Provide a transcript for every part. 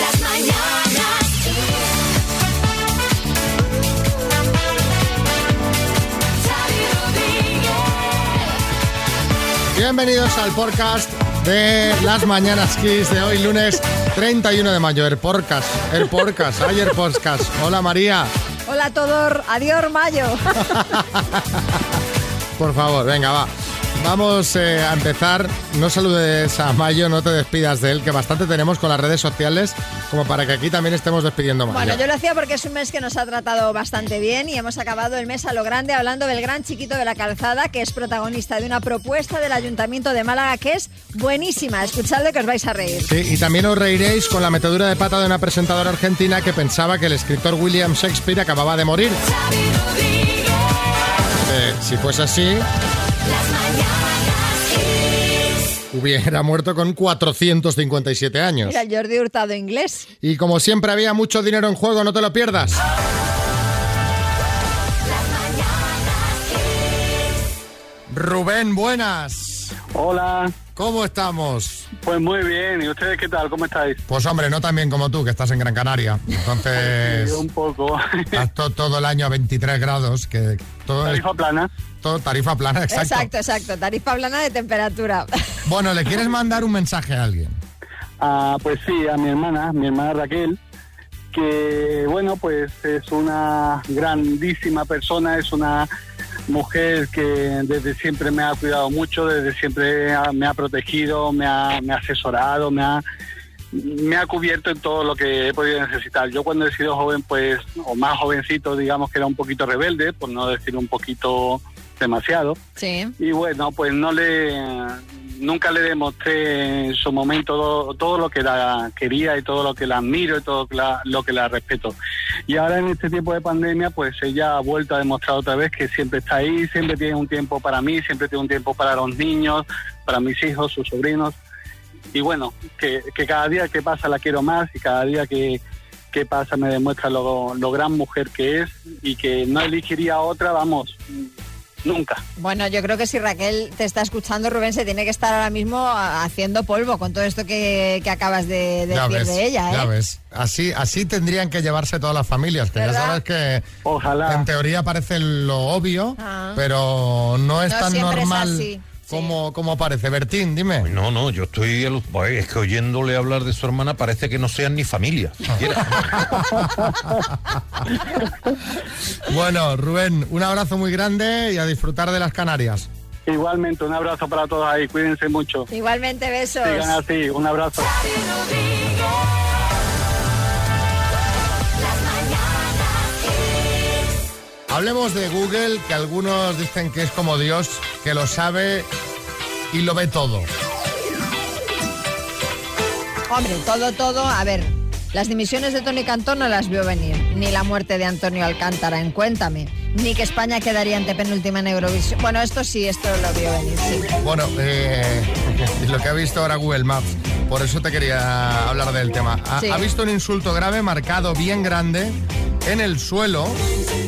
Las mañanas. Bienvenidos al podcast de las Mañanas Kiss de hoy, lunes 31 de mayo. El podcast, el podcast, ayer podcast. Hola María. Hola a todos, adiós Mayo. Por favor, venga, va. Vamos eh, a empezar. No saludes a Mayo, no te despidas de él, que bastante tenemos con las redes sociales como para que aquí también estemos despidiendo Mayo. Bueno, yo lo hacía porque es un mes que nos ha tratado bastante bien y hemos acabado el mes a lo grande hablando del gran chiquito de la calzada, que es protagonista de una propuesta del Ayuntamiento de Málaga que es buenísima. Escuchadlo que os vais a reír. Sí, y también os reiréis con la metedura de pata de una presentadora argentina que pensaba que el escritor William Shakespeare acababa de morir. Eh, si fuese así, Las mañanas hubiera muerto con 457 años. El Jordi Hurtado inglés. Y como siempre había mucho dinero en juego, no te lo pierdas. Rubén, buenas. Hola, ¿Cómo estamos? pues muy bien. ¿Y ustedes qué tal? ¿Cómo estáis? Pues hombre, no tan bien como tú, que estás en Gran Canaria. Entonces, Un poco. estás to- todo el año a 23 grados, que todo, es- Tarifa plana. todo tarifa plana, exacto. Exacto, exacto. Tarifa plana de temperatura. Bueno, ¿le quieres mandar un mensaje a alguien? Ah, pues sí, a mi hermana, mi hermana Raquel, que bueno, pues es una grandísima persona, es una mujer que desde siempre me ha cuidado mucho, desde siempre me ha protegido, me ha, me ha asesorado, me ha, me ha cubierto en todo lo que he podido necesitar. Yo cuando he sido joven, pues, o más jovencito, digamos que era un poquito rebelde, por no decir un poquito demasiado. Sí. Y bueno, pues no le nunca le demostré en su momento todo, todo lo que la quería y todo lo que la admiro y todo lo que la respeto. Y ahora en este tiempo de pandemia, pues ella ha vuelto a demostrar otra vez que siempre está ahí, siempre tiene un tiempo para mí, siempre tiene un tiempo para los niños, para mis hijos, sus sobrinos. Y bueno, que, que cada día que pasa la quiero más y cada día que, que pasa me demuestra lo, lo gran mujer que es y que no elegiría otra, vamos, nunca. Bueno, yo creo que si Raquel te está escuchando, Rubén se tiene que estar ahora mismo a- haciendo polvo con todo esto que, que acabas de decir ves, de ella, ¿eh? ya ves. Así, así tendrían que llevarse todas las familias, que ya sabes que Ojalá. en teoría parece lo obvio, Ah. pero no es No tan siempre es normal así, sí. como, como parece. Bertín, dime. No, no, yo estoy. alu- Pues, es que oyéndole hablar de su hermana parece que no sean ni familia. Bueno, Rubén, un abrazo muy grande y a disfrutar de las Canarias. Igualmente, un abrazo para todos ahí, cuídense mucho. Igualmente, besos. Sigan así, un abrazo. Hablemos de Google, que algunos dicen que es como Dios, que lo sabe y lo ve todo. Hombre, todo, todo. A ver, las dimisiones de Tony Cantón no las vio venir. Ni la muerte de Antonio Alcántara en Cuéntame. Ni que España quedaría antepenúltima en Eurovisión. Bueno, esto sí, esto lo vio venir, sí. Bueno, eh, lo que ha visto ahora Google Maps, por eso te quería hablar del tema. Ha, Sí. ha visto un insulto grave marcado bien grande en el suelo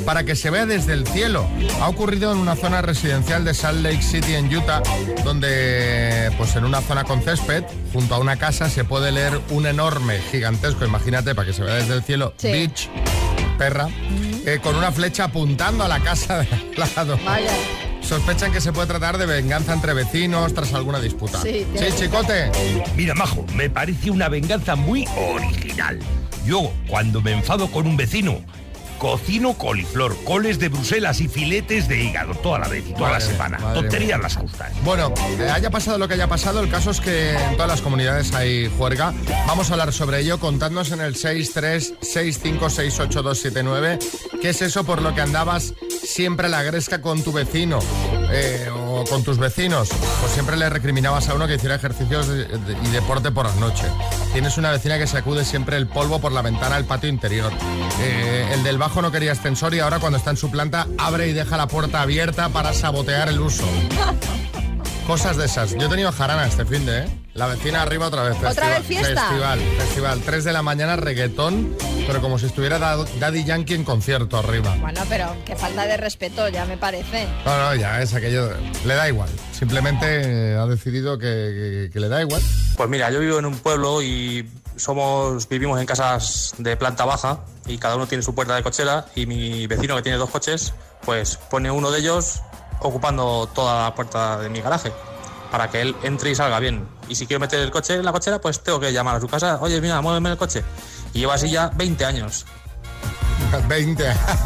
para que se vea desde el cielo. Ha ocurrido en una zona residencial de Salt Lake City en Utah, donde pues en una zona con césped, junto a una casa, se puede leer un enorme, gigantesco, imagínate, para que se vea desde el cielo, Sí. beach, perra, eh, con una flecha apuntando a la casa de al lado. Vaya. Sospechan que se puede tratar de venganza entre vecinos tras alguna disputa. Sí, chicote. Mira, Majo, me parece una venganza muy original. Yo, cuando me enfado con un vecino, cocino coliflor, coles de Bruselas y filetes de hígado toda la vez y toda Madre la semana. madre Tonterías las justas. Bueno, eh, haya pasado lo que haya pasado, el caso es que en todas las comunidades hay juerga. Vamos a hablar sobre ello. Contadnos en el 636568279 qué es eso por lo que andabas siempre a la gresca con tu vecino eh, con tus vecinos. Pues siempre le recriminabas a uno que hiciera ejercicios y deporte por la noche. Tienes una vecina que sacude siempre el polvo por la ventana del patio interior. Eh, el del bajo no quería ascensor y ahora cuando está en su planta abre y deja la puerta abierta para sabotear el uso. Cosas de esas. Yo he tenido jarana este fin de, ¿eh? La vecina arriba otra vez. ¿Otra vez fiesta? Festival, festival. 3 de la mañana reggaetón, pero como si estuviera Da- Daddy Yankee en concierto arriba. Bueno, pero qué falta de respeto, ya me parece. No, no, ya es aquello. Le da igual. Simplemente eh, ha decidido que, que- que le da igual. Pues mira, yo vivo en un pueblo y somos, vivimos en casas de planta baja y cada uno tiene su puerta de cochera y mi vecino que tiene dos coches, pues pone uno de ellos ocupando toda la puerta de mi garaje para que él entre y salga bien. Y si quiero meter el coche en la cochera, pues tengo que llamar a su casa, oye, mira, muéveme el coche. Y lleva así ya 20 años. 20.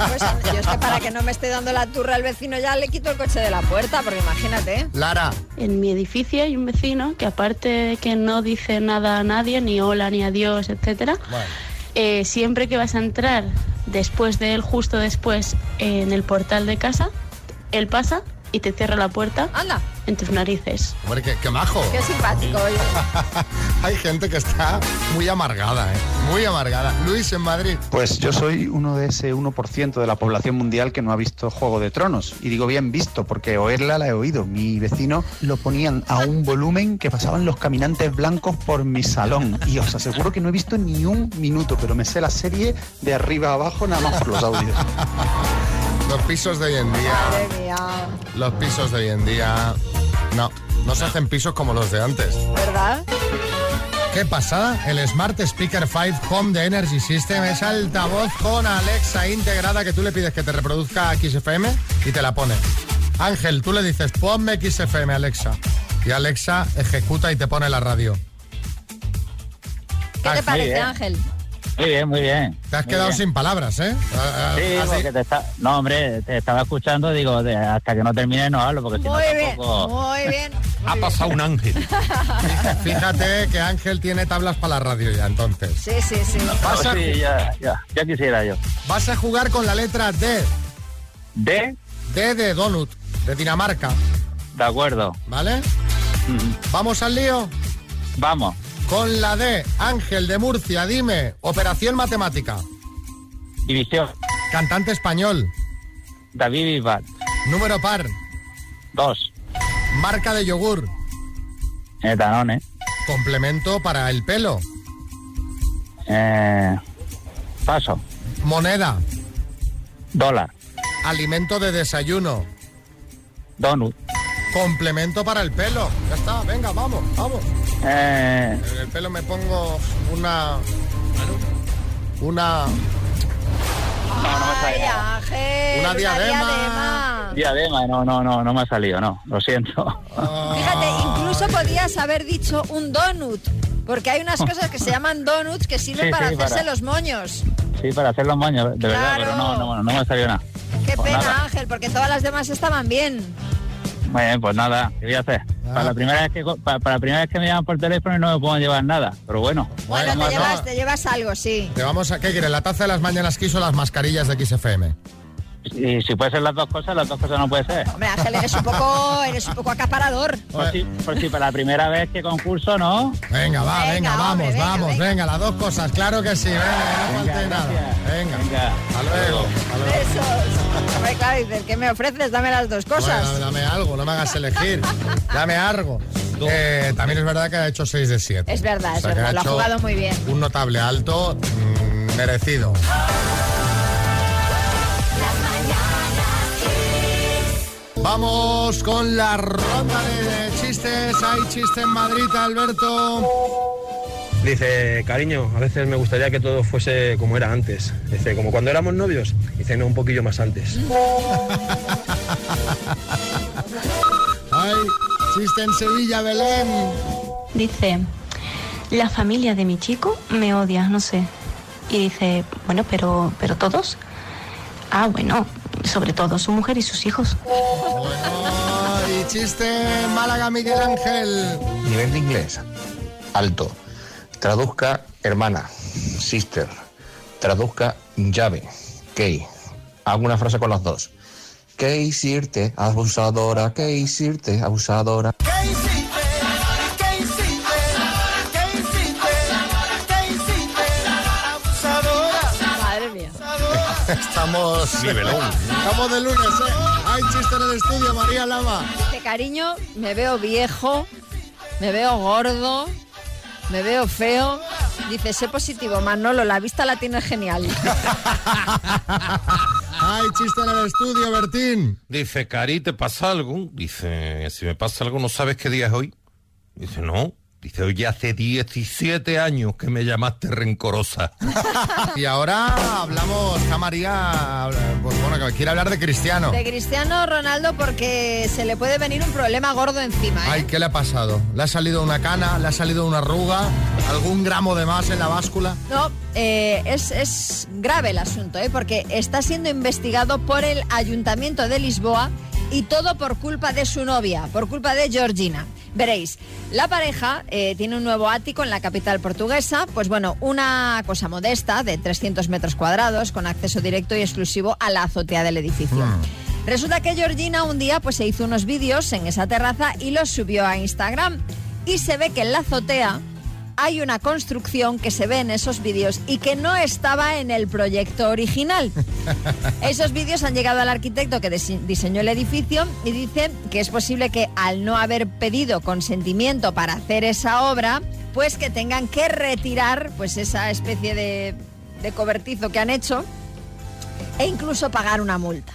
Pues yo es que para que no me esté dando la turra al vecino ya le quito el coche de la puerta, porque imagínate. Lara, En mi edificio hay un vecino que aparte de que no dice nada a nadie, ni hola, ni adiós, etcétera, bueno, eh, siempre que vas a entrar después de él, justo después, en el portal de casa, él pasa y te cierra la puerta Anda, en tus narices. hombre, qué, qué majo. qué simpático. oye. Hay gente que está muy amargada, ¿eh? Muy amargada. Luis, en Madrid. Pues yo soy uno de ese 1% de la población mundial que no ha visto Juego de Tronos. Y digo bien visto, porque oírla la he oído. Mi vecino lo ponían a un volumen que pasaban los caminantes blancos por mi salón. Y os aseguro que no he visto ni un minuto, pero me sé la serie de arriba a abajo nada más por los audios. Los pisos de hoy en día. Madre mía, Los pisos de hoy en día. No, no se hacen pisos como los de antes. ¿verdad? ¿Qué pasa? El Smart Speaker 5 Home de Energy System es altavoz con Alexa integrada que tú le pides que te reproduzca XFM y te la pone. Ángel, tú le dices, ponme XFM, Alexa. Y Alexa ejecuta y te pone la radio. ¿Qué te parece, Ángel? Muy bien, muy bien. Te has quedado bien. sin palabras, ¿eh? Ah, Sí, así- porque te está... No, hombre, te estaba escuchando, digo, de- hasta que no termine no hablo, porque si no tampoco... muy bien. muy Ha bien. pasado un ángel. Fíjate que Ángel tiene tablas para la radio ya, entonces. Sí, sí, sí. Vas a, Sí, ya, ya, ya quisiera yo. vas a jugar con la letra D. ¿De? D de Donut, de Dinamarca, De acuerdo. ¿vale? Vamos al lío. Vamos. Con la D, Ángel de Murcia, dime, operación matemática. División. Cantante español, David Bisbal. número par, Dos. marca de yogur, Eh, Danone. complemento para el pelo, Eh, paso. moneda, Dólar. alimento de desayuno, Donut. Complemento para el pelo. Ya está, venga, vamos, vamos. Eh, En el pelo me pongo una... Una... no, no me Ay. Ángel. Una diadema. diadema. Diadema, no, no, no, no me ha salido, no. Lo siento. Fíjate, incluso podías haber dicho un donut, porque hay unas cosas que se llaman donuts que sirven Sí, para sí, hacerse para- los moños. Sí, para hacer los moños, de verdad, pero no, no, no me ha salido nada. Qué Pues pena, nada. Ángel, porque todas las demás estaban bien. Muy bien, pues nada, ¿qué voy a hacer? Ah. Para, la primera vez que, para, para la primera vez que me llaman por teléfono y no me puedo llevar nada, pero bueno. Bueno, te, no. llevas, te llevas algo, sí. Te vamos a... ¿Qué quieres? ¿La taza de las mañanas quiso las mascarillas de XFM? Y si puede ser las dos cosas, las dos cosas no puede ser. Hombre, Ángel, eres un poco, eres un poco acaparador. Por si, por si para la primera vez que concurso, ¿no? Venga, va, venga, Venga, vamos, hombre, vamos, venga. venga. las dos cosas, claro que sí, venga, no Venga, nada. Venga, Venga. hasta luego. hasta luego. Besos. Hombre, claro, dices, ¿qué me ofreces? Dame las dos cosas. Bueno, dame algo, no me hagas elegir. Dame algo. Eh, también es verdad que ha hecho 6 de 7. Es verdad, es que verdad, lo ha jugado muy bien. Un notable alto, mm, merecido. Vamos con la ronda de chistes. Hay chiste en Madrid, Alberto. Dice, cariño, a veces me gustaría que todo fuese como era antes. Dice, como cuando éramos novios. Dice, no, un poquillo más antes. Hay chiste en Sevilla, Belén. Dice, la familia de mi chico me odia, no sé. Y dice, bueno, pero, pero todos. Ah, bueno, sobre todo su mujer y sus hijos. Bueno, y chiste Málaga, Miguel Ángel. Nivel de inglés. Alto. Traduzca hermana. Sister. Traduzca llave. Key. Hago una frase con las dos. ¿Qué hiciste, abusadora? ¿Qué hiciste, abusadora? Madre Estamos. Nivelón. Estamos de lunes, ¿eh? Hay chiste en el estudio, María Lama. Dice, cariño, me veo viejo, me veo gordo, me veo feo. Dice, sé positivo, Manolo, la vista la tienes genial. Hay chiste en el estudio, Bertín. Dice, Cari, ¿te pasa algo? Dice, si me pasa algo, ¿no sabes qué día es hoy? Dice, no. Dice, oye, hace 17 años que me llamaste rencorosa. Y ahora hablamos, está María, pues bueno, que quiere hablar de Cristiano. De Cristiano Ronaldo porque se le puede venir un problema gordo encima. ¿eh? Ay, ¿qué le ha pasado? ¿Le ha salido una cana? ¿Le ha salido una arruga? ¿Algún gramo de más en la báscula? No, eh, es, es grave el asunto, ¿eh? porque está siendo investigado por el Ayuntamiento de Lisboa y todo por culpa de su novia, por culpa de Georgina. Veréis, la pareja eh, tiene un nuevo ático en la capital portuguesa, pues bueno, una cosa modesta de 300 metros cuadrados con acceso directo y exclusivo a la azotea del edificio. Resulta que Georgina un día pues se hizo unos vídeos en esa terraza y los subió a Instagram y se ve que en la azotea hay una construcción que se ve en esos vídeos y que no estaba en el proyecto original. Esos vídeos han llegado al arquitecto que dise- diseñó el edificio y dice que es posible que al no haber pedido consentimiento para hacer esa obra, pues que tengan que retirar pues esa especie de, de cobertizo que han hecho e incluso pagar una multa.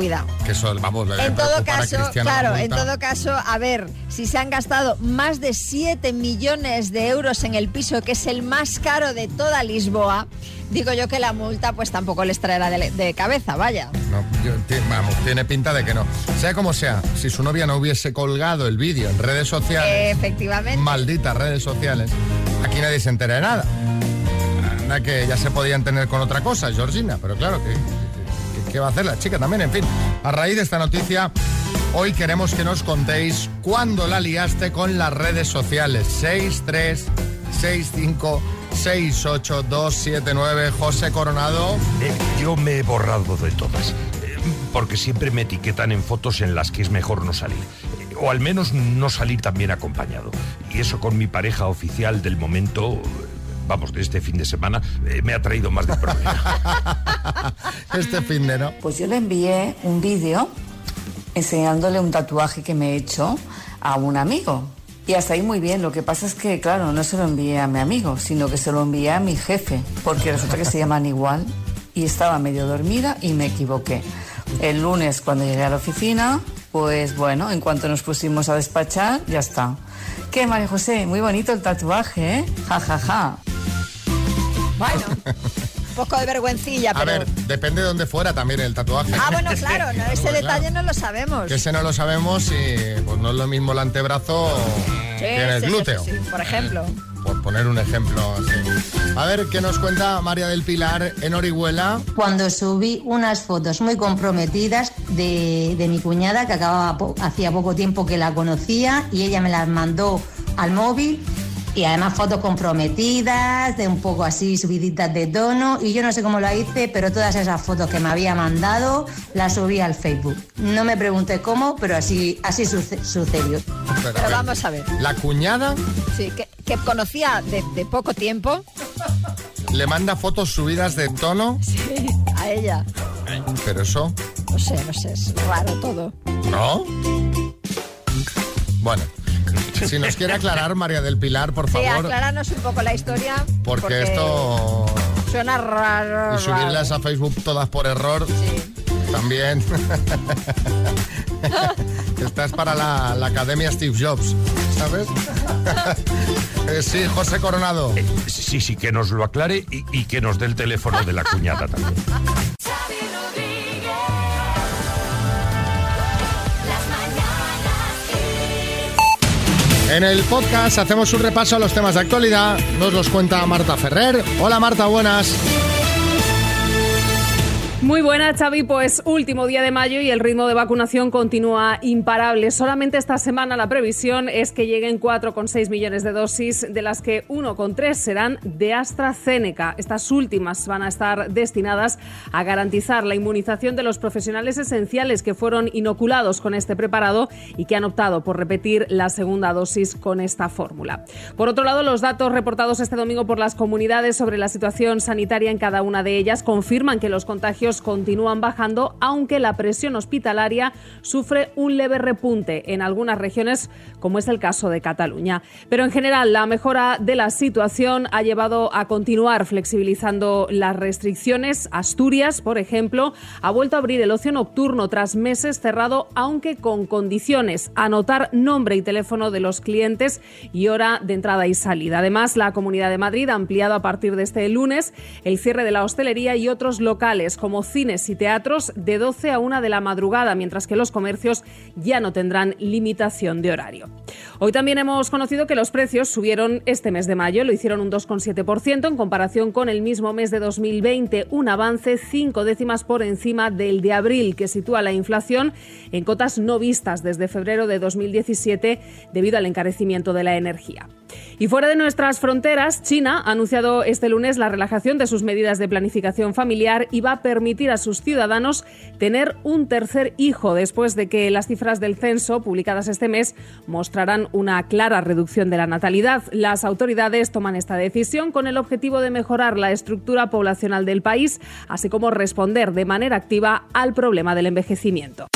Cuidado. Que eso, vamos, le debe En todo caso, claro, en todo caso, a ver, si se han gastado más de 7 millones de euros en el piso, que es el más caro de toda Lisboa, digo yo que la multa pues tampoco les traerá de, de cabeza, vaya. No, yo- vamos, tiene pinta de que no. Sea como sea, si su novia no hubiese colgado el vídeo en redes sociales, Efectivamente. malditas redes sociales, aquí nadie se entera de nada. Anda que ya se podían tener con otra cosa, Georgina, pero claro, ¿qué, qué- va a hacer la chica también? En fin, a raíz de esta noticia, hoy queremos que nos contéis cuándo la liaste con las redes sociales. 636568279, José Coronado. Eh, yo me he borrado de todas, eh, porque siempre me etiquetan en fotos en las que es mejor no salir. eh, O al menos no salir también acompañado. Y eso con mi pareja oficial del momento, vamos, de este fin de semana, eh, me ha traído más de problema. este fin de no. Pues yo le envié un vídeo enseñándole un tatuaje que me he hecho a un amigo. Y hasta ahí muy bien. Lo que pasa es que, claro, no se lo envié a mi amigo, sino que se lo envié a mi jefe, porque resulta que se llaman igual y estaba medio dormida y me equivoqué. El lunes, cuando llegué a la oficina, pues bueno, en cuanto nos pusimos a despachar, ya está. ¿Qué, María José? Muy bonito el tatuaje, ¿eh? Ja, ja, ja. Bueno, un poco de vergüencilla, A pero... ver, depende de dónde fuera también el tatuaje. Ah, bueno, claro, no, ese Claro. detalle no lo sabemos. Que ese no lo sabemos y pues no es lo mismo el antebrazo Sí, que en el sí, sí, glúteo. sí, sí, por ejemplo. Por poner un ejemplo así. A ver, ¿qué nos cuenta María del Pilar en Orihuela? Cuando subí unas fotos muy comprometidas de, de mi cuñada, que acababa po- hacía poco tiempo que la conocía, y ella me las mandó al móvil. Y además fotos comprometidas, de un poco así subiditas de tono. Y yo no sé cómo lo hice, pero todas esas fotos que me había mandado las subí al Facebook. No me pregunté cómo, pero así, así suce- sucedió. Pero, Pero vamos a ver. La cuñada Sí, que, que conocía de, de poco tiempo le manda fotos subidas de tono, sí, a ella. pero eso, No sé, no sé, es raro todo. ¿no? Bueno, si nos quiere aclarar María del Pilar, por Sí, favor, acláranos un poco la historia. porque, esto Suena raro. y subirlas raro. a Facebook todas por error, también. Esta es para la, la Academia Steve Jobs, ¿sabes? Eh, sí, José Coronado. Sí, sí, que nos lo aclare y, y que nos dé el teléfono de la cuñada también. En el podcast hacemos un repaso a los temas de actualidad. Nos los cuenta Marta Ferrer. Hola Marta, buenas. Muy buena, Xavi. Pues último día de mayo y el ritmo de vacunación continúa imparable. Solamente esta semana la previsión es que lleguen 4,6 millones de dosis, de las que 1,3 serán de AstraZeneca. Estas últimas van a estar destinadas a garantizar la inmunización de los profesionales esenciales que fueron inoculados con este preparado y que han optado por repetir la segunda dosis con esta fórmula. Por otro lado, los datos reportados este domingo por las comunidades sobre la situación sanitaria en cada una de ellas confirman que los contagios contagios continúan bajando, aunque la presión hospitalaria sufre un leve repunte en algunas regiones, como es el caso de Cataluña. Pero en general, la mejora de la situación ha llevado a continuar flexibilizando las restricciones. Asturias, por ejemplo, ha vuelto a abrir el ocio nocturno tras meses cerrado, aunque con condiciones. Anotar nombre y teléfono de los clientes y hora de entrada y salida. Además, la Comunidad de Madrid ha ampliado a partir de este lunes el cierre de la hostelería y otros locales como cines y teatros de 12 a 1 de la madrugada, mientras que los comercios ya no tendrán limitación de horario. Hoy también hemos conocido que los precios subieron este mes de mayo, lo hicieron un 2,7% en comparación con el mismo mes de 2020, un avance cinco décimas por encima del de abril, que sitúa la inflación en cotas no vistas desde febrero de 2017 debido al encarecimiento de la energía. Y fuera de nuestras fronteras, China ha anunciado este lunes la relajación de sus medidas de planificación familiar y va a permitir a sus ciudadanos tener un tercer hijo después de que las cifras del censo publicadas este mes mostrarán una clara reducción de la natalidad. Las autoridades toman esta decisión con el objetivo de mejorar la estructura poblacional del país, así como responder de manera activa al problema del envejecimiento.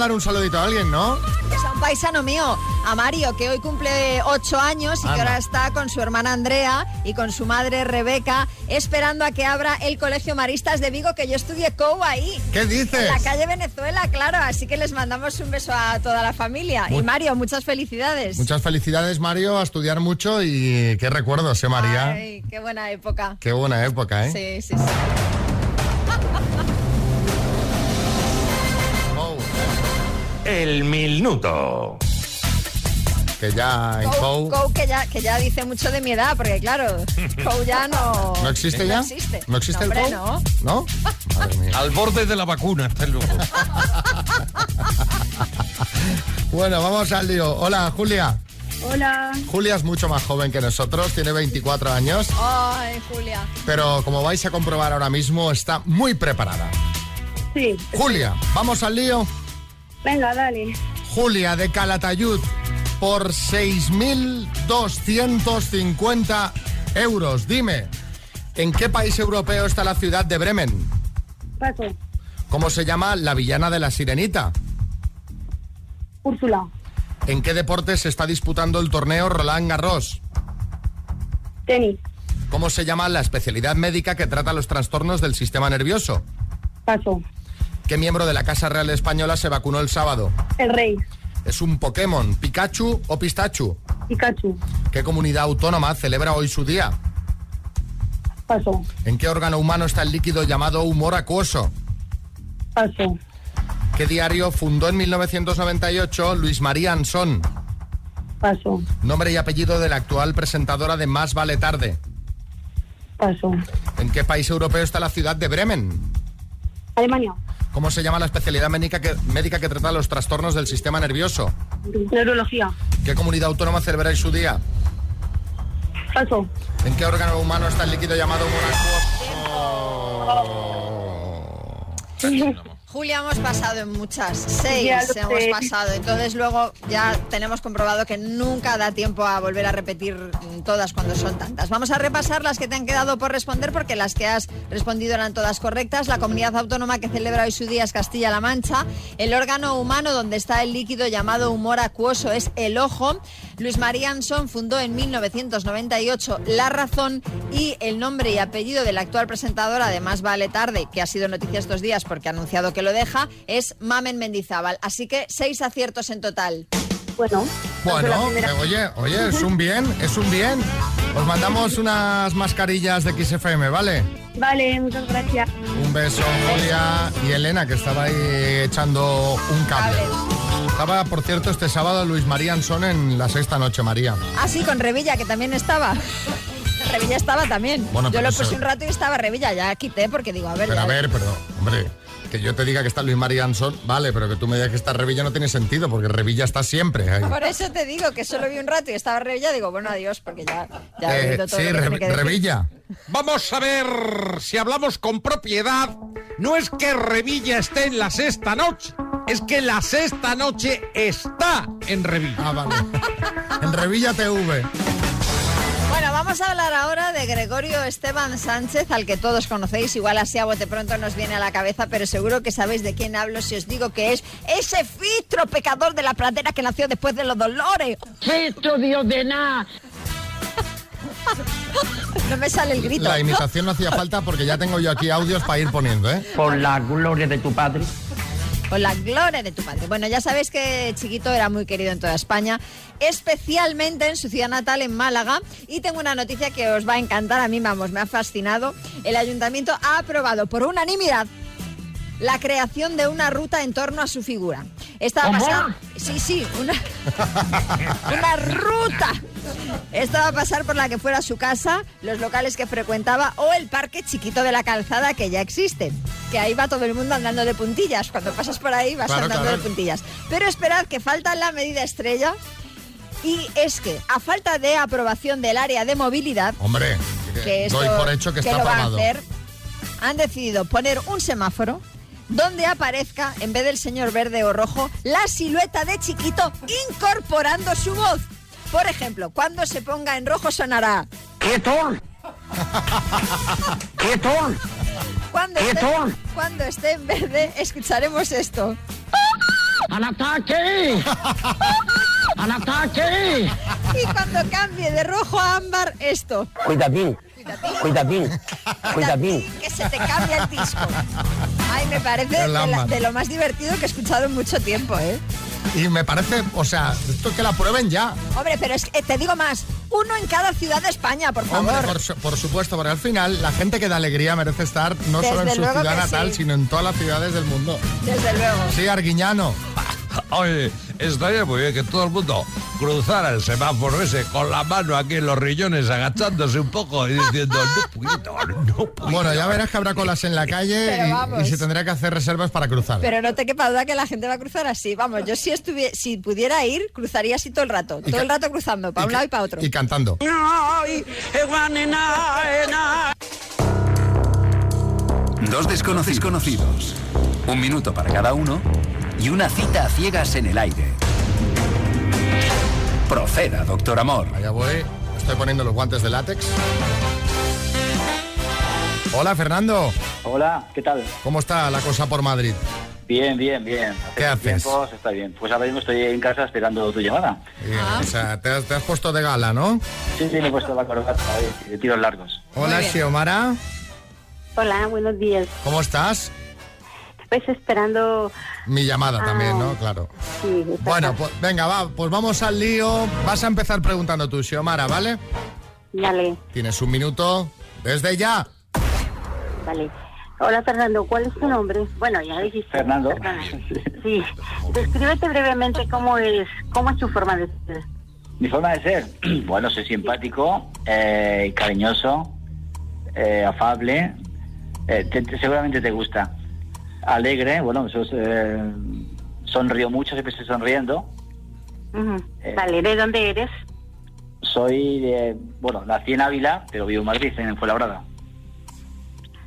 Mandar un saludito a alguien, no? Es a un paisano mío, a Mario, que hoy cumple ocho años y Anda. que ahora está con su hermana Andrea y con su madre Rebeca, esperando a que abra el Colegio Maristas de Vigo, que yo estudié COU ahí. ¿Qué dices? En la calle Venezuela, claro. Así que les mandamos un beso a toda la familia. Muy- Y Mario, muchas felicidades. Muchas felicidades, Mario, a estudiar mucho y qué recuerdos, ¿eh, María? Ay, qué buena época. Qué buena época, ¿eh? Sí, sí, sí. El minuto. Que ya en Cou, COU... Que ya, que ya dice mucho de mi edad, porque claro, Cou ya no... ¿No existe ya? No existe. ¿No existe el hombre, COU? no. ¿No? Madre mía. Al borde de la vacuna está el loco. Bueno, vamos al lío. Hola, Julia. Hola. Julia es mucho más joven que nosotros, tiene 24 años, Ay, Julia. pero como vais a comprobar ahora mismo, está muy preparada. Sí. Julia, vamos al lío. Venga, dale. Julia de Calatayud por 6.250 euros. Dime, ¿en qué país europeo está la ciudad de Bremen? Paso. ¿Cómo se llama la villana de la sirenita? Úrsula. ¿En qué deporte se está disputando el torneo Roland Garros? Tenis. ¿Cómo se llama la especialidad médica que trata los trastornos del sistema nervioso? Paso. ¿Qué miembro de la Casa Real Española se vacunó el sábado? El rey. ¿Es un Pokémon, Pikachu o Pistachu? Pikachu. ¿Qué comunidad autónoma celebra hoy su día? Paso. ¿En qué órgano humano está el líquido llamado humor acuoso? Paso. ¿Qué diario fundó en 1998 Luis María Ansón? Paso. Nombre y apellido de la actual presentadora de Más vale tarde. Paso. ¿En qué país europeo está la ciudad de Bremen? Alemania. ¿Cómo se llama la especialidad médica que, médica que trata los trastornos del sistema nervioso? Neurología. ¿Qué comunidad autónoma celebra hoy su día? Paso. ¿En qué órgano humano está el líquido llamado humor acuoso? Julia, hemos pasado en muchas, seis hemos sé. pasado. Entonces luego ya tenemos comprobado que nunca da tiempo a volver a repetir todas cuando son tantas. Vamos a repasar las que te han quedado por responder porque las que has respondido eran todas correctas. La comunidad autónoma que celebra hoy su día es Castilla-La Mancha. El órgano humano donde está el líquido llamado humor acuoso es el ojo. Luis María Anson fundó en 1998 La Razón y el nombre y apellido de la actual presentadora de Más Vale Tarde, que ha sido noticia estos días porque ha anunciado que lo deja, es Mamen Mendizábal. Así que seis aciertos en total. Bueno. Bueno, eh, oye, oye, es un bien, es un bien. Os mandamos unas mascarillas de XFM, ¿vale? Vale, muchas gracias. Un beso, Julia y Elena, que estaba ahí echando un cable. Estaba, por cierto, este sábado Luis María Ansón en la sexta noche, María. Ah, sí, con Revilla, que también estaba. Revilla estaba también. Bueno, Yo lo eso- puse un rato y estaba Revilla. Ya quité porque digo, a ver. Pero ya- a ver, pero, hombre, que yo te diga que está Luis María Ansón, vale, pero que tú me digas que está Revilla no tiene sentido, porque Revilla está siempre ahí. Por eso te digo que solo vi un rato y estaba Revilla. Digo, bueno, adiós, porque ya, ya he Eh, todo sí, lo que Re- tiene que decir. Revilla. Vamos a ver si hablamos con propiedad No es que Revilla esté en la sexta noche, es que la sexta noche está en Revilla. Ah, vale. En Revilla TV. Bueno, vamos a hablar ahora de Gregorio Esteban Sánchez, al que todos conocéis. Igual así a bote pronto nos viene a la cabeza, pero seguro que sabéis de quién hablo si os digo que es ese filtro pecador de la pradera que nació después de los dolores. Filtro Dios de nada. No me sale el grito. La imitación no hacía falta porque ya tengo yo aquí audios para ir poniendo, ¿eh? Por la gloria de tu padre. Con la gloria de tu padre. Bueno, ya sabéis que Chiquito era muy querido en toda España, especialmente en su ciudad natal, en Málaga. Y tengo una noticia que os va a encantar, a mí, vamos, me ha fascinado. El ayuntamiento ha aprobado por unanimidad la creación de una ruta en torno a su figura. Esta va a ¿Cómo? pasar... Sí, sí, una, una ruta. Esta va a pasar por la que fuera su casa, los locales que frecuentaba o el parque chiquito de la calzada que ya existe. Que ahí va todo el mundo andando de puntillas. Cuando pasas por ahí vas Claro, andando claro. de puntillas. Pero esperad que falta la medida estrella. Y es que, a falta de aprobación del área de movilidad, Hombre, que esto, doy por hecho que, está lo va a hacer, han decidido poner un semáforo donde aparezca, en vez del señor verde o rojo, la silueta de chiquito incorporando su voz. Por ejemplo, cuando se ponga en rojo sonará. ¡Quieto! ¡Quieto! Cuando esté, ¡Quieto! cuando esté en verde, escucharemos esto. ¡Al ataque! ¡Al ataque! Y cuando cambie de rojo a ámbar, esto. Cuidadín, cuidadín, cuidadín. Que se te cambie el disco. Ay, me parece la- de lo más divertido que he escuchado en mucho tiempo, ¿eh? Y me parece, o sea, esto que la prueben ya. Hombre, pero es que te digo más, uno en cada ciudad de España, por favor. Hombre, por, su- por supuesto, porque al final la gente que da alegría merece estar no solo en su ciudad natal, sí. sino en todas las ciudades del mundo. Desde luego. Sí, Arguiñano. Oye, estaría muy bien que todo el mundo cruzara el semáforo ese con la mano aquí en los riñones, agachándose un poco y diciendo, no puedo, no puedo. Bueno, ya verás que habrá colas en la calle y- se tendrá que hacer reservas para cruzar. Pero no te quepa duda que la gente va a cruzar así. Vamos, yo si estuviera, si pudiera ir, cruzaría así todo el rato. Y todo el rato cruzando, para un lado y para otro. Y cantando. Dos desconocidos conocidos. Un minuto para cada uno y una cita a ciegas en el aire. Proceda, doctor Amor. Allá voy. Estoy poniendo los guantes de látex. Hola, Fernando. Hola, ¿qué tal? ¿Cómo está la cosa por Madrid? Bien, bien, bien. Hace ¿Qué haces? tiempo se está bien. Pues ahora mismo estoy en casa esperando tu llamada. Bien, O sea, te has, te has puesto de gala, ¿no? Sí, sí, me he puesto la corbata de tiros largos. Hola, Xiomara. Hola, buenos días. ¿Cómo estás? Pues esperando. Mi llamada Ah. también, ¿no? Claro. Sí, Bueno, pues venga, va, pues vamos al lío. Vas a empezar preguntando tú, Xiomara, ¿vale? Dale, Tienes un minuto desde ya. dale. Hola, Fernando, ¿cuál es tu nombre? Bueno, ya dijiste. Fernando. Sí. Descríbete brevemente cómo es, cómo es tu forma de ser. Mi forma de ser, bueno, soy simpático, eh, cariñoso, eh, afable, eh, te- te- seguramente te gusta. Alegre, bueno, sos, eh, sonrío mucho, siempre estoy sonriendo. Eh. Vale, ¿de dónde eres? Soy, de, bueno, nací en Ávila, pero vivo en Madrid, en Fuenlabrada.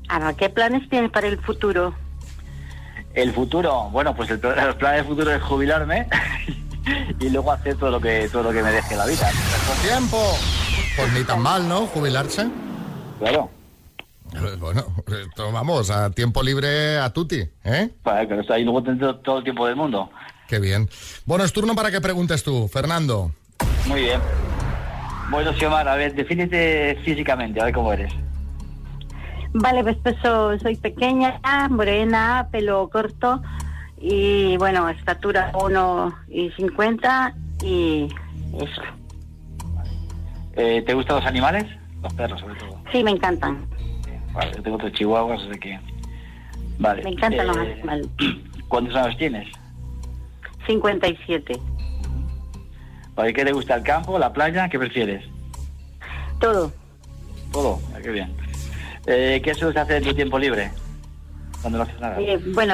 Ahora, ¿qué planes tienes para el futuro? El futuro, bueno, pues el, el plan del futuro es jubilarme y luego hacer todo lo que todo lo que me deje la vida. ¡Tiempo! Pues ni tan mal, ¿no? Jubilarse. Claro. Eh, Bueno, esto, vamos, a tiempo libre a tutti, ¿eh? Para que ahí luego tendré todo el tiempo del mundo. Qué bien. Bueno, es turno para que preguntes tú, Fernando. Muy bien. Bueno, Xiomara, a ver, defínete físicamente, a ver cómo eres. Vale, pues, pues, so- soy pequeña, morena, pelo corto y bueno, estatura 1 y 50 y eso. Eh, ¿Te gustan los animales? Los perros, sobre todo. Sí, me encantan. Vale, tengo tres chihuahuas, así que... Vale. Me encantan los Eh, animales. ¿Cuántos años tienes? 57. Vale, ¿qué te gusta, el campo, la playa? ¿Qué prefieres? Todo. Todo, Ah, qué bien. Eh, ¿Qué sueles hacer en tu tiempo libre? Cuando no haces nada. Eh, bueno,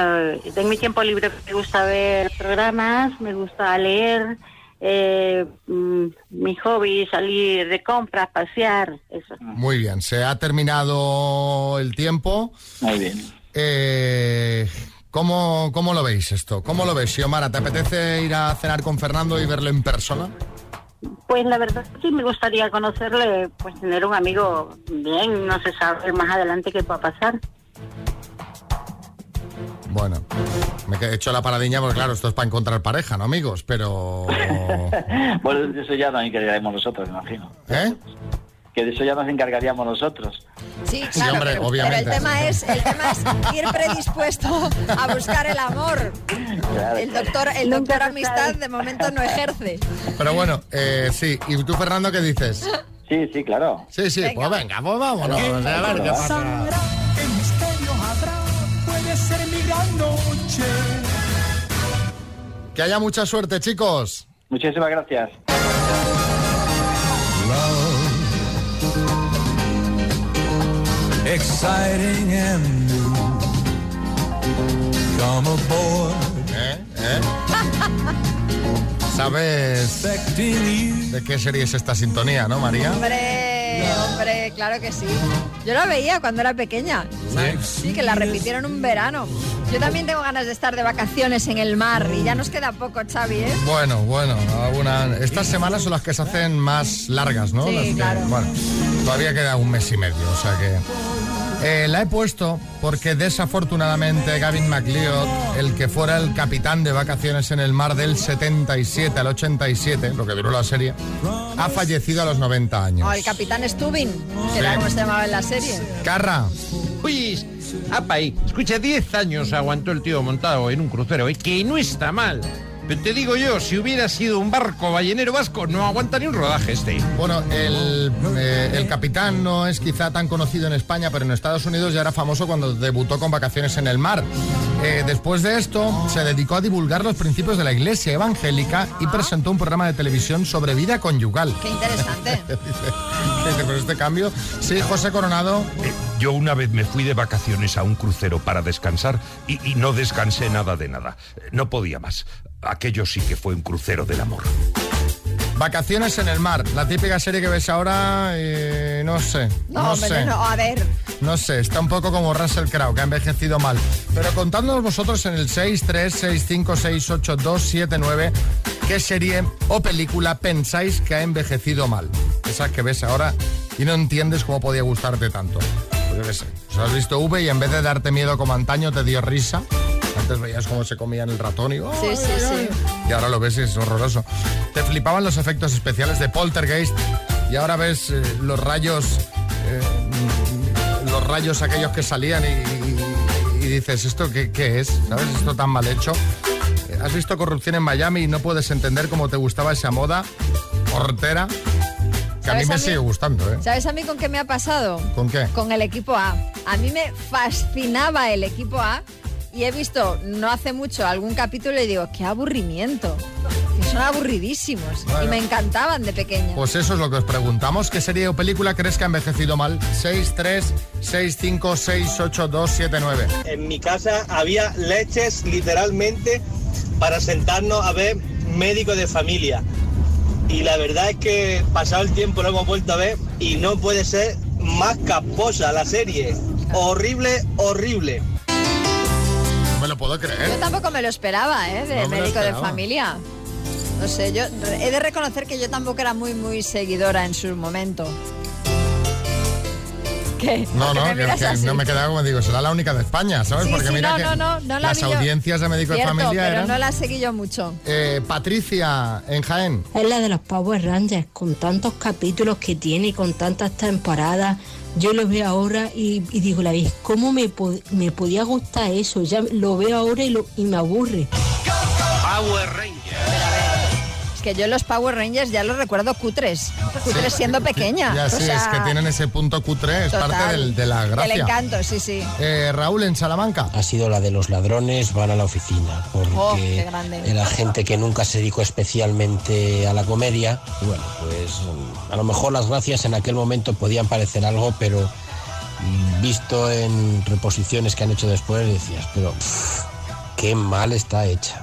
en mi tiempo libre me gusta ver programas, me gusta leer, eh, mm, mi hobby, salir de compras, pasear, eso. Muy bien, se ha terminado el tiempo. Muy bien. Eh, ¿cómo, ¿Cómo lo veis esto? ¿Cómo lo ves, Xiomara? ¿Te apetece ir a cenar con Fernando y verlo en persona? Pues la verdad sí me gustaría conocerle, pues tener un amigo bien, no se sabe más adelante qué pueda pasar. Bueno, me he hecho la paradiña porque claro, esto es para encontrar pareja, ¿no, amigos? Pero... Bueno, de eso ya nos encargaríamos nosotros, me imagino. ¿Eh? Que de eso ya nos encargaríamos nosotros. Sí, Sí, claro, hombre, pero, obviamente. pero el tema es, el tema es ir predispuesto a buscar el amor. El doctor, el doctor amistad de momento no ejerce. Pero bueno, eh, sí. ¿Y tú, Fernando, qué dices? Sí, sí, claro. Sí, sí, pues venga, pues vámonos. A ver qué pasa. Que haya mucha suerte, chicos. Muchísimas gracias. Exciting and new. Come aboard. ¿Eh? ¿Eh? ¿Sabes de qué serie es esta sintonía, no, María? Hombre, hombre, claro que sí. Yo la veía cuando era pequeña. Sí, que la repitieron un verano. Yo también tengo ganas de estar de vacaciones en el mar y ya nos queda poco, Xavi, ¿eh? Bueno, bueno, alguna- estas semanas son las que se hacen más largas, ¿no? Sí, Las que- claro. Bueno, todavía queda un mes y medio, o sea que... Eh, la he puesto porque desafortunadamente Gavin McLeod, el que fuera el capitán de vacaciones en el mar del 77 al 87, lo que duró la serie, ha fallecido a los 90 años. El capitán Stubin, que Sí. era como se llamaba en la serie. Carra, Uy, apa ahí. Escucha, 10 años aguantó el tío montado en un crucero, ¿eh? que no está mal. Pero te digo yo, si hubiera sido un barco ballenero vasco, no aguanta ni un rodaje este. Bueno, el, eh, el capitán no es quizá tan conocido en España, pero en Estados Unidos ya era famoso cuando debutó con Vacaciones en el Mar. Eh, después de esto, se dedicó a divulgar los principios de la Iglesia evangélica y presentó un programa de televisión sobre vida conyugal. Qué interesante. Dice, pero este cambio, sí, José Coronado. Yo una vez me fui de vacaciones a un crucero para descansar y, y no descansé nada de nada. No podía más. Aquello sí que fue un crucero del amor. Vacaciones en el mar, la típica serie que ves ahora, eh, no sé, No, no, hombre, sé. no, a ver. No sé, está un poco como Russell Crowe, que ha envejecido mal. Pero contádnos vosotros en el 636568279 qué serie o película pensáis que ha envejecido mal. Esas que ves ahora y no entiendes cómo podía gustarte tanto. Pues yo qué sé, os has visto V y en vez de darte miedo como antaño te dio risa. Antes veías cómo se comían el ratón y... ¡oh! Sí, sí, sí. Y ahora lo ves y es horroroso. Te flipaban los efectos especiales de Poltergeist y ahora ves eh, los rayos, eh, los rayos aquellos que salían y, y- y dices, ¿esto qué, qué es? ¿Sabes? Esto tan mal hecho. Eh, ¿Has visto corrupción en Miami y no puedes entender cómo te gustaba esa moda hortera? Que a mí ¿Sabes me a mí? sigue gustando, ¿eh? ¿Sabes a mí con qué me ha pasado? ¿Con qué? Con el equipo A. A mí me fascinaba el equipo A y he visto no hace mucho algún capítulo y digo, qué aburrimiento. Que son aburridísimos. Bueno. Y me encantaban de pequeña. Pues eso es lo que os preguntamos. ¿Qué serie o película crees que ha envejecido mal? 6, 3, 6, 5, 6, 8, 2, 7, 9. En mi casa había leches literalmente para sentarnos a ver médico de familia. Y la verdad es que pasado el tiempo lo hemos vuelto a ver y no puede ser más caposa la serie. Horrible, horrible. No me lo puedo creer. Yo tampoco me lo esperaba, ¿eh? De No médico de familia. No sé, yo he de reconocer que yo tampoco era muy, muy seguidora en su momento. ¿Qué? No, ¿Por qué no, me que, no me quedaba como digo, será la única de España, ¿sabes? Sí, Porque sí, mira no, que no, no, no la las audiencias de médico Cierto, de familia pero eran... no la seguí yo mucho. Eh, Patricia, en Jaén. Es la de los Power Rangers, con tantos capítulos que tiene y con tantas temporadas. Yo lo veo ahora y, y digo, la vez, ¿cómo me, pod- me podía gustar eso? Ya lo veo ahora y, lo- y me aburre. Power Rangers. Es que yo los Power Rangers ya los recuerdo cutres. Cutres siendo pequeña. Ya o sí, sea, es que tienen ese punto cutre, es total. parte del- de la gracia. Del encanto, sí, sí. Eh, Raúl, en Salamanca. Ha sido la de los ladrones van a la oficina, porque Oh, qué grande. era gente que nunca se dedicó especialmente a la comedia. Bueno, pues a lo mejor las gracias en aquel momento podían parecer algo, pero visto en reposiciones que han hecho después decías, pero pff, qué mal está hecha.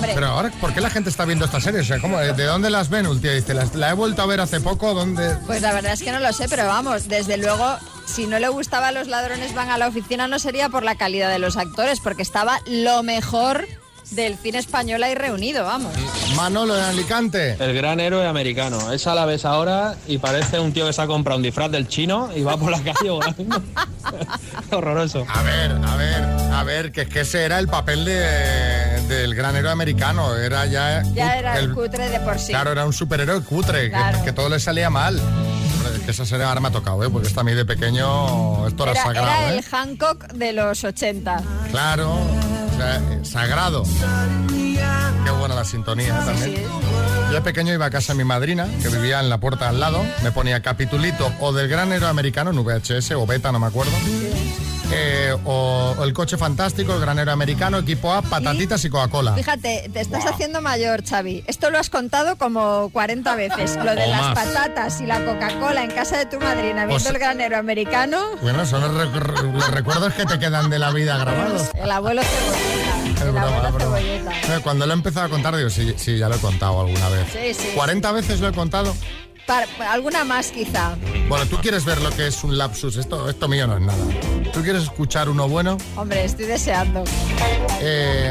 Pero ahora, ¿por qué la gente está viendo esta serie? O sea, ¿cómo, ¿de dónde las ven, Ultia? Dice, "Las- la he vuelto a ver hace poco, ¿dónde...? Pues la verdad es que no lo sé, pero vamos, desde luego si no le gustaba Los ladrones van a la oficina no sería por la calidad de los actores, porque estaba lo mejor del cine español ahí reunido, vamos. Manolo de Alicante. El gran héroe americano. Esa la ves ahora y parece un tío que se ha comprado un disfraz del chino y va por la calle volando. Horroroso. A ver, a ver, a ver, que es que ese era el papel de, del gran héroe americano. Era ya. Ya era el cutre de por sí. Claro, era un superhéroe cutre, que- Claro. que, todo le salía mal. Es que esa serie ahora me ha tocado, ¿eh? Porque esto a mí de pequeño, esto era, Era, sagrado, era ¿eh? el Hancock de los 80. Claro, sea, eh, sagrado. Qué buena la sintonía ¿eh? también. Yo de pequeño iba a casa de mi madrina, que vivía en la puerta al lado, me ponía capitulito o del gran héroe americano en VHS o beta, no me acuerdo. Eh, o, o el coche fantástico, el granero americano, equipo A, patatitas y Coca-Cola. Fíjate, te estás haciendo mayor, Xavi. Esto lo has contado como 40 veces. Lo de O las más. patatas y la Coca-Cola en casa de tu madrina, viendo Pues- el granero americano. Bueno, son los, rec- los recuerdos que te quedan de la vida grabados. El abuelo cebolleta. El broma, abuelo cebolleta. Cuando lo he empezado a contar, digo, sí, sí, ya lo he contado alguna vez. Sí, sí. 40 veces lo he contado. Para- alguna más quizá. Bueno, tú quieres ver lo que es un lapsus. Esto, esto mío no es nada. ¿Tú quieres escuchar uno bueno? Hombre, estoy deseando. Eh,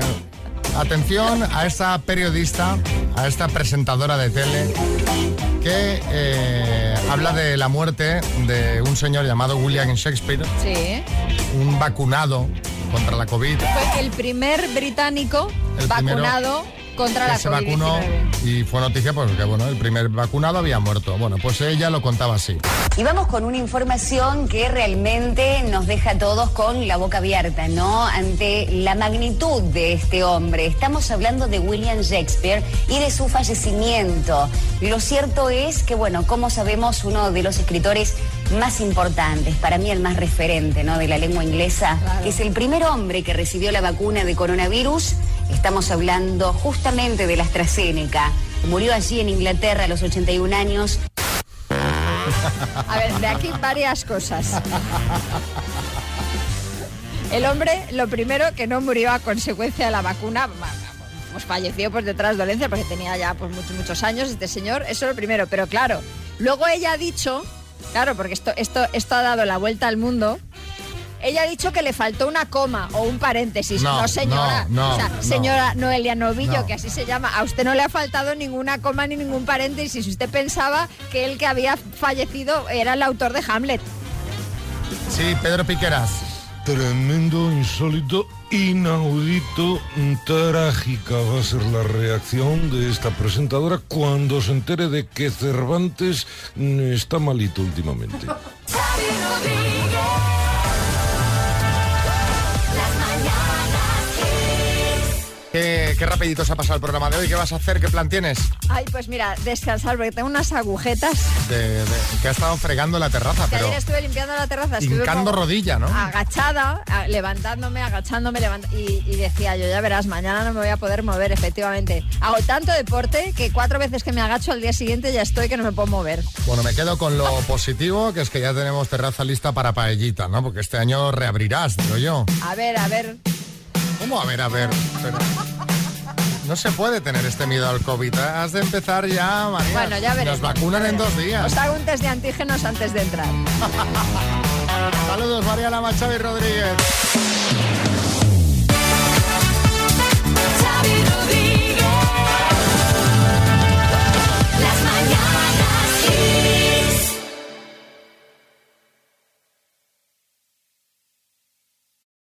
atención a esta periodista, a esta presentadora de tele, que eh, habla de la muerte de un señor llamado William Shakespeare, Sí. un vacunado contra la COVID. Fue el primer británico El primero vacunado contra que la se vacunó COVID-19. y fue noticia porque bueno, el primer vacunado había muerto. Bueno, pues ella lo contaba así. Y vamos con una información que realmente nos deja a todos con la boca abierta, ¿no? Ante la magnitud de este hombre. Estamos hablando de William Shakespeare y de su fallecimiento. Lo cierto es que, bueno, como sabemos, uno de los escritores más importantes, para mí el más referente, ¿no? De la lengua inglesa, es el primer hombre que recibió la vacuna de coronavirus. Estamos hablando justamente de la AstraZeneca. Murió allí en Inglaterra a los 81 años. A ver, de aquí varias cosas. El hombre, lo primero, que no murió a consecuencia de la vacuna, pues falleció pues detrás de dolencia porque tenía ya pues muchos, muchos años este señor, eso es lo primero. Pero claro, luego ella ha dicho, claro, porque esto, esto, esto ha dado la vuelta al mundo. Ella ha dicho que le faltó una coma o un paréntesis. No, No, señora. no, no, o sea, no. señora Noelia Novillo, No. que así se llama. A usted no le ha faltado ninguna coma ni ningún paréntesis. Usted pensaba que el que había fallecido era el autor de Hamlet. Sí, Pedro Piqueras. Tremendo, insólito, inaudito, trágica va a ser la reacción de esta presentadora cuando se entere de que Cervantes está malito últimamente. ¿Qué, qué rapidito se ha pasado el programa de hoy. ¿Qué vas a hacer? ¿Qué plan tienes? Ay, pues mira, descansar, porque tengo unas agujetas. De- de- que ha estado fregando la terraza, Que pero ayer estuve limpiando la terraza. hincando rodilla, ¿no? Agachada, levantándome, agachándome, levant- y, y decía yo, ya verás, mañana no me voy a poder mover, efectivamente. Hago tanto deporte que cuatro veces que me agacho al día siguiente ya estoy que no me puedo mover. Bueno, me quedo con lo positivo, que es que ya tenemos terraza lista para paellita, ¿no? Porque este año reabrirás, digo yo. A ver, a ver. ¿Cómo? A ver, a ver. pero- No se puede tener este miedo al COVID. Has de empezar ya, María. Bueno, ya veremos. Nos vacunan en dos días. Os hago un test de antígenos antes de entrar. Saludos, María Lama, Xavi Rodríguez.